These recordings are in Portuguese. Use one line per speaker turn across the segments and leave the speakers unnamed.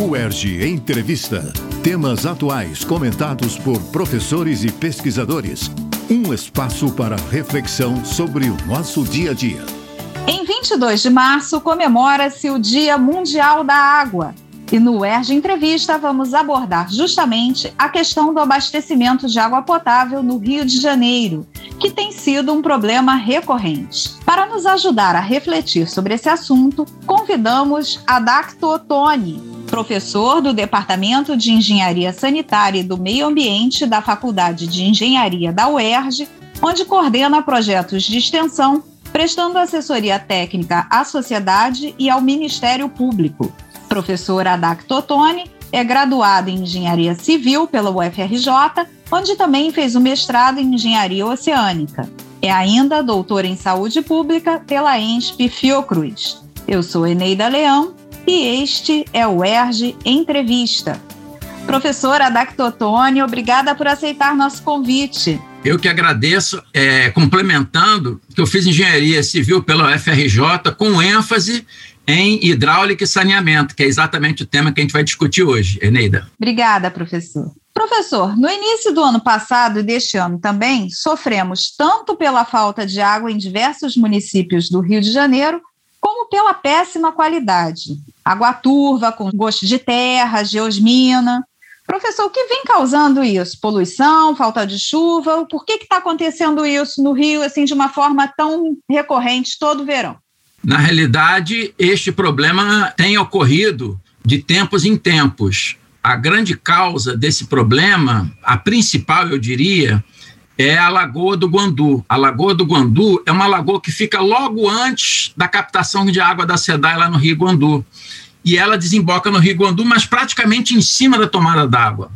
UERJ Entrevista. Temas atuais comentados por professores e pesquisadores. Um espaço para reflexão sobre o nosso dia a dia.
Em 22 de março comemora-se o Dia Mundial da Água. E no UERJ Entrevista vamos abordar justamente a questão do abastecimento de água potável no Rio de Janeiro, que tem sido um problema recorrente. Para nos ajudar a refletir sobre esse assunto, convidamos a Dacto Ottoni, professor do Departamento de Engenharia Sanitária e do Meio Ambiente da Faculdade de Engenharia da UERJ, onde coordena projetos de extensão, prestando assessoria técnica à sociedade e ao Ministério Público. Professor Adak Totoni é graduado em Engenharia Civil pela UFRJ, onde também fez o mestrado em Engenharia Oceânica. É ainda doutor em Saúde Pública pela ENSP Fiocruz. Eu sou Eneida Leão e este é o ERG Entrevista. Professora Dactotone, obrigada por aceitar nosso convite.
Eu que agradeço, é, complementando que eu fiz engenharia civil pela UFRJ com ênfase em hidráulica e saneamento, que é exatamente o tema que a gente vai discutir hoje, Eneida.
Obrigada, professor. Professor, no início do ano passado e deste ano também, sofremos tanto pela falta de água em diversos municípios do Rio de Janeiro, como pela péssima qualidade. Água turva, com gosto de terra, geosmina. Professor, o que vem causando isso? Poluição, falta de chuva? Por que está acontecendo isso no Rio assim de uma forma tão recorrente todo verão?
Na realidade, este problema tem ocorrido de tempos em tempos. A grande causa desse problema, a principal, eu diria, é a Lagoa do Guandu. A Lagoa do Guandu é uma lagoa que fica logo antes da captação de água da SEDAI lá no Rio Guandu. E ela desemboca no Rio Guandu, mas praticamente em cima da tomada d'água.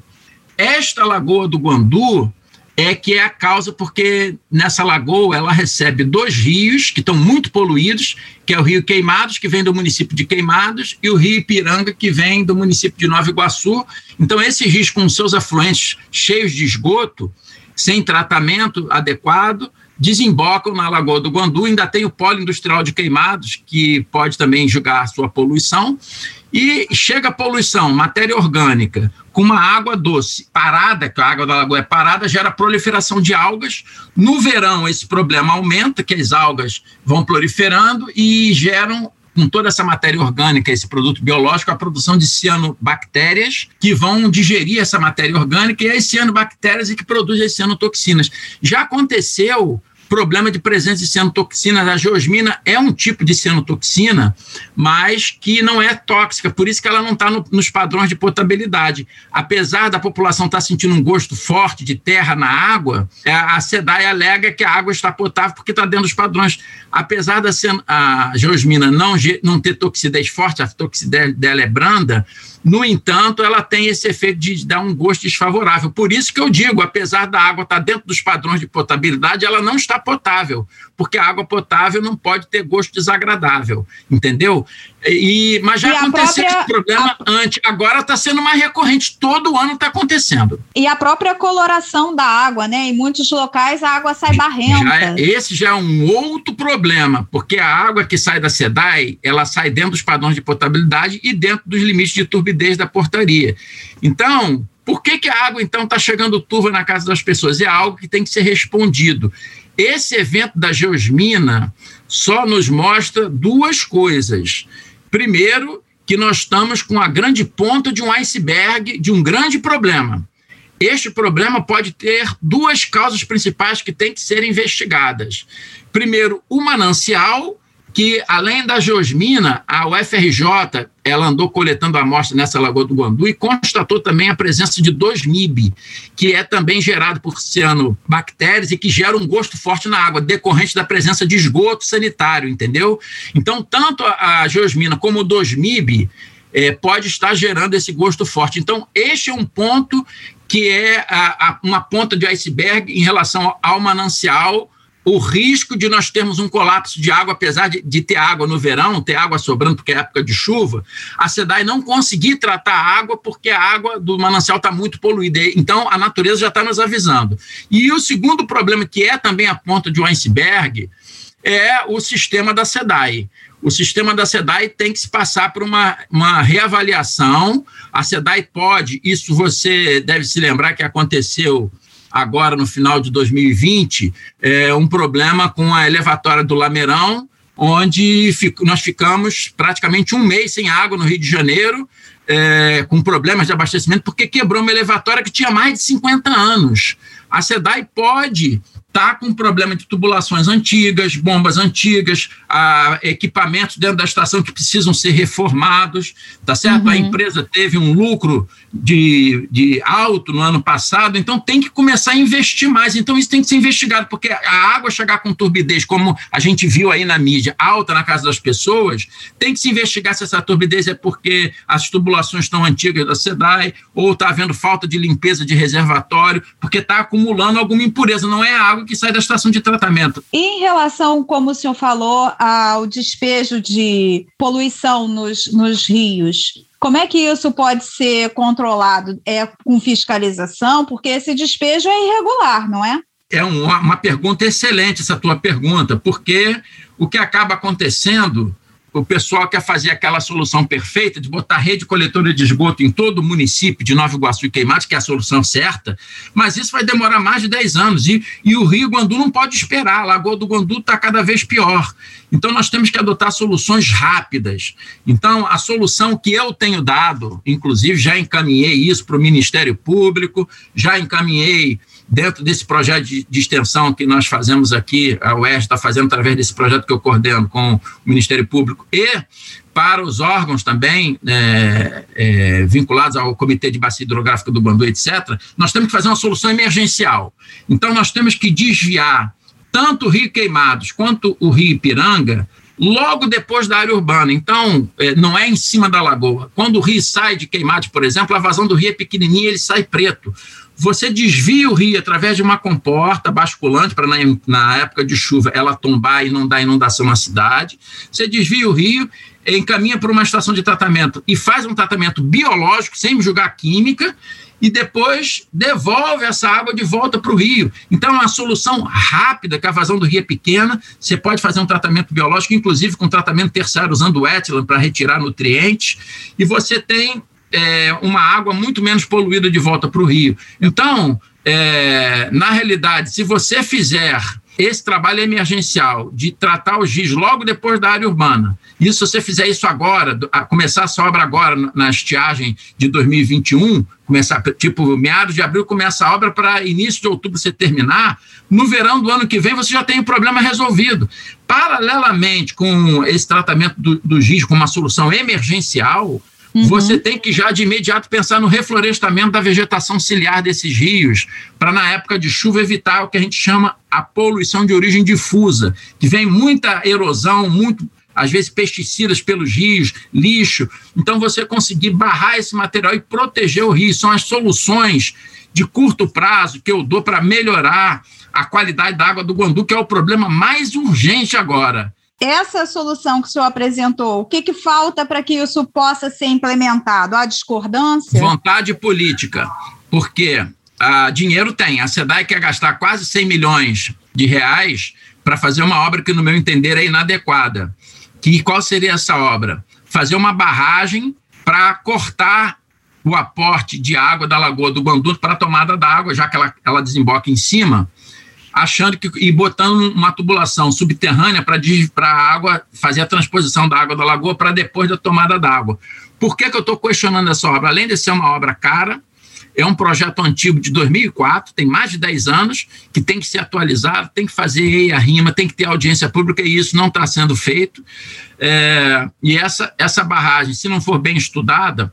Esta Lagoa do Guandu é que é a causa porque nessa lagoa ela recebe dois rios que estão muito poluídos, que é o Rio Queimados, que vem do município de Queimados, e o Rio Ipiranga, que vem do município de Nova Iguaçu. Então, esses rios com seus afluentes cheios de esgoto, sem tratamento adequado, desembocam na Lagoa do Guandu, ainda tem o polo industrial de queimados, que pode também julgar sua poluição, e chega a poluição, matéria orgânica, com uma água doce parada, que a água da lagoa é parada, gera proliferação de algas. No verão, esse problema aumenta, que as algas vão proliferando e geram com toda essa matéria orgânica, esse produto biológico, a produção de cianobactérias que vão digerir essa matéria orgânica e as cianobactérias e que produzem as cianotoxinas. Já aconteceu problema de presença de cianotoxinas. A geosmina é um tipo de cianotoxina, mas que não é tóxica, por isso que ela não está no, nos padrões de potabilidade. Apesar da população estar tá sentindo um gosto forte de terra na água, é, a SEDAI alega que a água está potável porque está dentro dos padrões. Apesar da a geosmina não, não ter toxicidez forte, a toxicidez dela é branda, no entanto, ela tem esse efeito de dar um gosto desfavorável. Por isso que eu digo, apesar da água estar dentro dos padrões de potabilidade, ela não está potável, porque a água potável não pode ter gosto desagradável, entendeu? E, mas já aconteceu própria, esse problema a... antes, agora está sendo mais recorrente, todo ano está acontecendo.
E a própria coloração da água, né? Em muitos locais a água sai barrenta.
Já é, esse já é um outro problema, porque a água que sai da SEDAI, ela sai dentro dos padrões de potabilidade e dentro dos limites de turbidez da portaria. Então, por que, que a água, então, está chegando turva na casa das pessoas? É algo que tem que ser respondido. Esse evento da geosmina só nos mostra duas coisas. Primeiro, que nós estamos com a grande ponta de um iceberg de um grande problema. Este problema pode ter duas causas principais que têm que ser investigadas. Primeiro, o manancial que, além da geosmina, a UFRJ ela andou coletando amostras nessa Lagoa do Guandu e constatou também a presença de dois MIB, que é também gerado por cianobactérias e que gera um gosto forte na água, decorrente da presença de esgoto sanitário, entendeu? Então, tanto a, a geosmina como o 2-MIB é, pode estar gerando esse gosto forte. Então, este é um ponto que é a, a, uma ponta de iceberg em relação ao manancial o risco de nós termos um colapso de água, apesar de, de, ter água no verão, ter água sobrando porque é época de chuva, a SEDAI não conseguir tratar a água porque a água do manancial está muito poluída. Então, a natureza já está nos avisando. E o segundo problema, que é também a ponta de um iceberg, é o sistema da SEDAI. O sistema da SEDAI tem que se passar por uma, uma reavaliação. A SEDAI pode, isso você deve se lembrar que aconteceu agora no final de 2020, é, um problema com a elevatória do Lameirão, onde fico, nós ficamos praticamente um mês sem água no Rio de Janeiro, é, com problemas de abastecimento, porque quebrou uma elevatória que tinha mais de 50 anos. A SEDAI pode está com problema de tubulações antigas, bombas antigas, a, equipamentos dentro da estação que precisam ser reformados, tá certo? Uhum. A empresa teve um lucro de, de alto no ano passado, então tem que começar a investir mais. Então isso tem que ser investigado, porque a água chegar com turbidez, como a gente viu aí na mídia, alta na casa das pessoas, tem que se investigar se essa turbidez é porque as tubulações estão antigas da SEDAI ou está havendo falta de limpeza de reservatório, porque está acumulando alguma impureza, não é a água que sai da estação de tratamento.
Em relação, como o senhor falou, ao despejo de poluição nos, nos rios, como é que isso pode ser controlado? É com fiscalização? Porque esse despejo é irregular, não é?
É uma, uma pergunta excelente essa tua pergunta, porque o que acaba acontecendo o pessoal quer fazer aquela solução perfeita de botar rede coletora de esgoto em todo o município de Nova Iguaçu e Queimados, que é a solução certa, mas isso vai demorar mais de 10 anos. E, e o Rio Guandu não pode esperar, a Lagoa do Guandu está cada vez pior. Então, nós temos que adotar soluções rápidas. Então, a solução que eu tenho dado, inclusive já encaminhei isso para o Ministério Público, já encaminhei dentro desse projeto de, de, extensão que nós fazemos aqui, a UERJ está fazendo através desse projeto que eu coordeno com o Ministério Público e para os órgãos também é, é, vinculados ao Comitê de Bacia Hidrográfica do Bandu, etc., nós temos que fazer uma solução emergencial. Então, nós temos que desviar tanto o Rio Queimados quanto o Rio Ipiranga logo depois da área urbana. Então, é, não é em cima da lagoa. Quando o rio sai de Queimados, por exemplo, a vazão do rio é pequenininha, ele sai preto você desvia o rio através de uma comporta basculante para na, na, época de chuva ela tombar e não dar inundação na cidade. Você desvia o rio, encaminha para uma estação de tratamento e faz um tratamento biológico sem julgar química e depois devolve essa água de volta para o rio. Então, é uma solução rápida, que a vazão do rio é pequena, você pode fazer um tratamento biológico, inclusive com tratamento terciário usando o etilam para retirar nutrientes, e você tem é, uma água muito menos poluída de volta para o rio. Então, é, na realidade, se você fizer esse trabalho emergencial de tratar os rios logo depois da área urbana, e se você fizer isso agora, começar essa obra agora na estiagem de 2021, começar tipo meados de abril começa a obra para início de outubro você terminar, no verão do ano que vem você já tem o problema resolvido. Paralelamente com esse tratamento do, dos rios com uma solução emergencial, Uhum. Você tem que já de imediato pensar no reflorestamento da vegetação ciliar desses rios, para na época de chuva evitar o que a gente chama a poluição de origem difusa, que vem muita erosão, muito às vezes pesticidas pelos rios, lixo. Então você conseguir barrar esse material e proteger o rio são as soluções de curto prazo que eu dou para melhorar a qualidade da água do Guandu, que é o problema mais urgente agora
essa solução que o senhor apresentou, o que, que falta para que isso possa ser implementado? A discordância?
Vontade política, porque ah, dinheiro tem. A SEDAI quer gastar quase 100 milhões de reais para fazer uma obra que, no meu entender, é inadequada. Que, qual seria essa obra? Fazer uma barragem para cortar o aporte de água da Lagoa do Guandu para a tomada da água, já que ela, ela desemboca em cima achando que e botando uma tubulação subterrânea para a água fazer a transposição da água da lagoa para depois da tomada d'água. Por que, que eu estou questionando essa obra? Além de ser uma obra cara, é um projeto antigo de 2004, tem mais de 10 anos, que tem que ser atualizado, tem que fazer a rima, tem que ter audiência pública, e isso não está sendo feito. É, e essa, essa barragem, se não for bem estudada,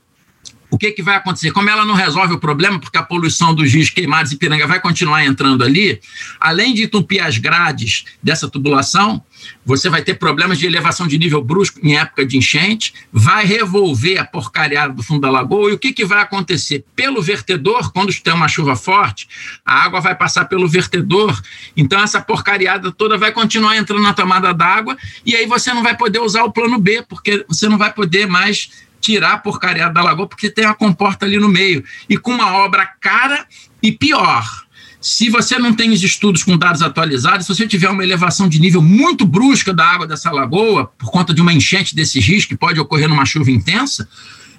o que, que vai acontecer? Como ela não resolve o problema, porque a poluição dos rios queimados e piranga vai continuar entrando ali, além de entupir as grades dessa tubulação, você vai ter problemas de elevação de nível brusco em época de enchente, vai revolver a porcariada do fundo da lagoa, e o que, que vai acontecer? Pelo vertedor, quando tem uma chuva forte, a água vai passar pelo vertedor, então essa porcariada toda vai continuar entrando na tomada d'água, e aí você não vai poder usar o plano B, porque você não vai poder mais tirar a porcaria da lagoa, porque tem a comporta ali no meio. E com uma obra cara e pior. se você não tem os estudos com dados atualizados, se você tiver uma elevação de nível muito brusca da água dessa lagoa, por conta de uma enchente desses rios que pode ocorrer numa chuva intensa,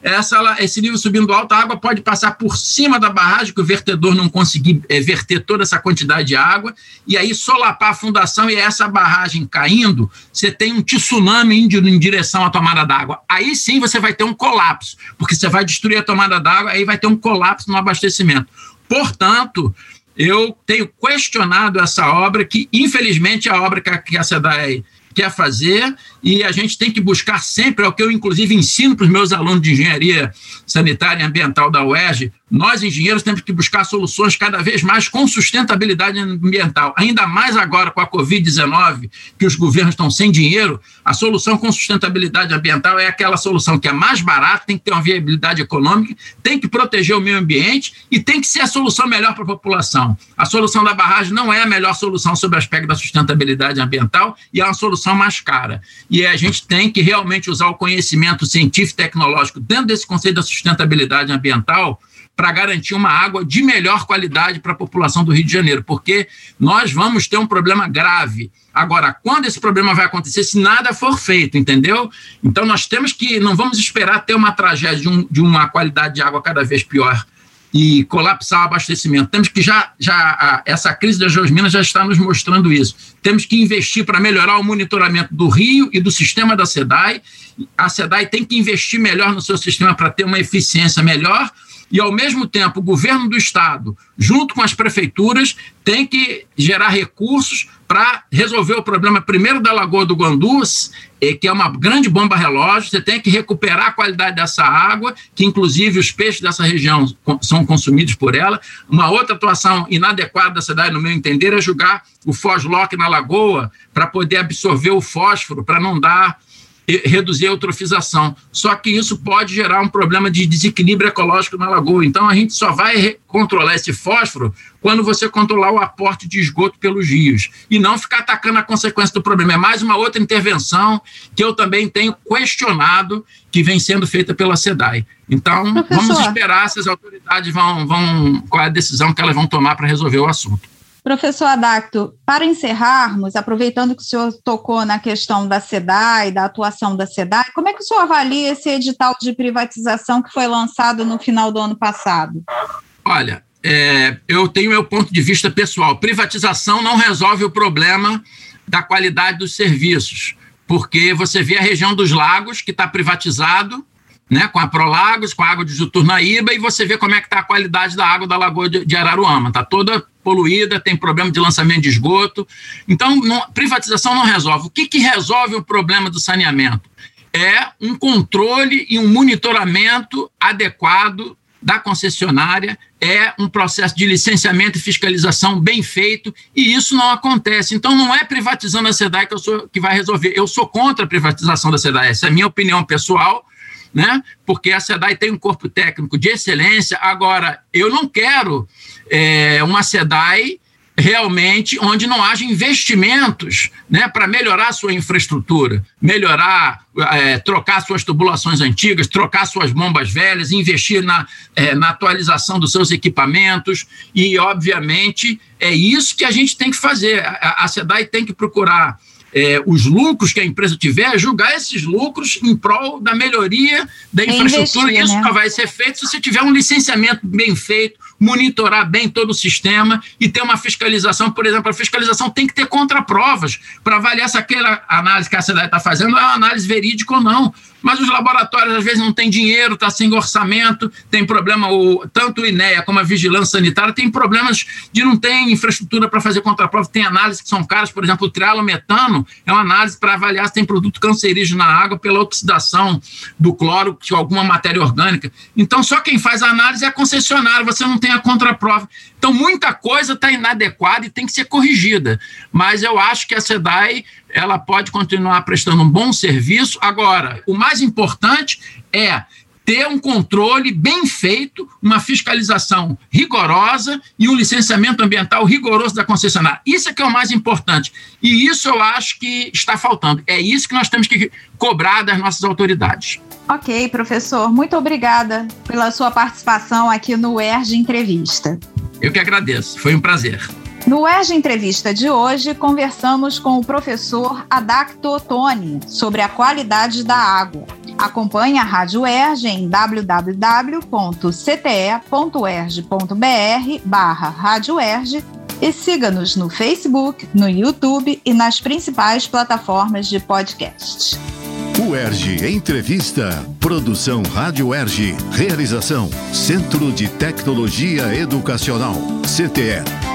essa, esse nível subindo alto, a água pode passar por cima da barragem, que o vertedor não conseguir é, verter toda essa quantidade de água, e aí solapar a fundação e essa barragem caindo, você tem um tsunami indo em direção à tomada d'água. Aí sim você vai ter um colapso, porque você vai destruir a tomada d'água, aí vai ter um colapso no abastecimento. Portanto, eu tenho questionado essa obra, que infelizmente é a obra que a SEDAI quer fazer e a gente tem que buscar sempre, é o que eu inclusive ensino para os meus alunos de engenharia sanitária e ambiental da UERJ, nós engenheiros temos que buscar soluções cada vez mais com sustentabilidade ambiental, ainda mais agora com a Covid-19, que os governos estão sem dinheiro, a solução com sustentabilidade ambiental é aquela solução que é mais barata, tem que ter uma viabilidade econômica, tem que proteger o meio ambiente e tem que ser a solução melhor para a população. A solução da barragem não é a melhor solução sob o aspecto da sustentabilidade ambiental e é uma solução mais cara e a gente tem que realmente usar o conhecimento científico e tecnológico dentro desse conceito da sustentabilidade ambiental para garantir uma água de melhor qualidade para a população do Rio de Janeiro, porque nós vamos ter um problema grave. Agora, quando esse problema vai acontecer, se nada for feito, entendeu? Então, nós temos que, não vamos esperar ter uma tragédia de, um, de uma qualidade de água cada vez pior e colapsar o abastecimento. Temos que já, já essa crise das Geosminas já está nos mostrando isso. Temos que investir para melhorar o monitoramento do rio e do sistema da SEDAI. A SEDAI tem que investir melhor no seu sistema para ter uma eficiência melhor e, ao mesmo tempo, o governo do Estado, junto com as prefeituras, tem que gerar recursos para resolver o problema, primeiro, da Lagoa do Guandu, que é uma grande bomba relógio. Você tem que recuperar a qualidade dessa água, que, inclusive, os peixes dessa região são consumidos por ela. Uma outra atuação inadequada da cidade, no meu entender, é jogar o foslock na lagoa para poder absorver o fósforo, para não dar reduzir a eutrofização. Só que isso pode gerar um problema de desequilíbrio ecológico na lagoa. Então, a gente só vai controlar esse fósforo quando você controlar o aporte de esgoto pelos rios e não ficar atacando a consequência do problema. É mais uma outra intervenção que eu também tenho questionado que vem sendo feita pela SEDAI. Então, Professor. vamos esperar se as autoridades vão, vão qual é a decisão que elas vão tomar para resolver o assunto.
Professor Adacto, para encerrarmos, aproveitando que o senhor tocou na questão da SEDAI, da atuação da SEDAI, como é que o senhor avalia esse edital de privatização que foi lançado no final do ano passado?
Olha, é, eu tenho meu ponto de vista pessoal. Privatização não resolve o problema da qualidade dos serviços, porque você vê a região dos lagos, que está privatizado, né, com a Prolagos, com a água de Juturnaíba, e você vê como é que está a qualidade da água da Lagoa de, Araruama. Está toda poluída, tem problema de lançamento de esgoto. Então, não, privatização não resolve. O que, que resolve o problema do saneamento? É um controle e um monitoramento adequado da concessionária, é um processo de licenciamento e fiscalização bem feito, e isso não acontece. Então, não é privatizando a SEDAI que, eu sou, que vai resolver. Eu sou contra a privatização da SEDAI, essa é a minha opinião pessoal, né? porque a SEDAI tem um corpo técnico de excelência. Agora, eu não quero é, uma SEDAI realmente onde não haja investimentos né, para melhorar a sua infraestrutura, melhorar, é, trocar suas tubulações antigas, trocar suas bombas velhas, investir na, é, na atualização dos seus equipamentos e, obviamente, é isso que a gente tem que fazer. A, a SEDAI tem que procurar é, os lucros que a empresa tiver, julgar esses lucros em prol da melhoria da infraestrutura. Investir, Isso né? só vai ser feito se você tiver um licenciamento bem feito, monitorar bem todo o sistema e ter uma fiscalização. Por exemplo, a fiscalização tem que ter contraprovas para avaliar se aquela análise que a cidade está fazendo é uma análise verídica ou não. Mas os laboratórios, às vezes, não têm dinheiro, está sem orçamento, tem problema, o, tanto o INEA como a Vigilância Sanitária tem problemas de não ter infraestrutura para fazer contraprova, tem análises que são caras, por exemplo, o trialometano é uma análise para avaliar se tem produto cancerígeno na água pela oxidação do cloro de alguma matéria orgânica. Então, só quem faz a análise é a concessionária, você não tem a contraprova. Então, muita coisa está inadequada e tem que ser corrigida. Mas eu acho que a SEDAI ela pode continuar prestando um bom serviço. Agora, o mais importante é ter um controle bem feito, uma fiscalização rigorosa e um licenciamento ambiental rigoroso da concessionária. Isso é que é o mais importante. E isso eu acho que está faltando. É isso que nós temos que cobrar das nossas autoridades.
Ok, professor. Muito obrigada pela sua participação aqui no ERG Entrevista.
Eu que agradeço, foi um prazer.
No UERJ Entrevista de hoje, conversamos com o professor Adacto Ottoni sobre a qualidade da água. Acompanhe a Rádio UERJ em www.cte.erj.br barra Rádio UERJ e siga-nos no Facebook, no YouTube e nas principais plataformas de podcast.
UERJ Entrevista. Produção Rádio UERJ. Realização Centro de Tecnologia Educacional. CTE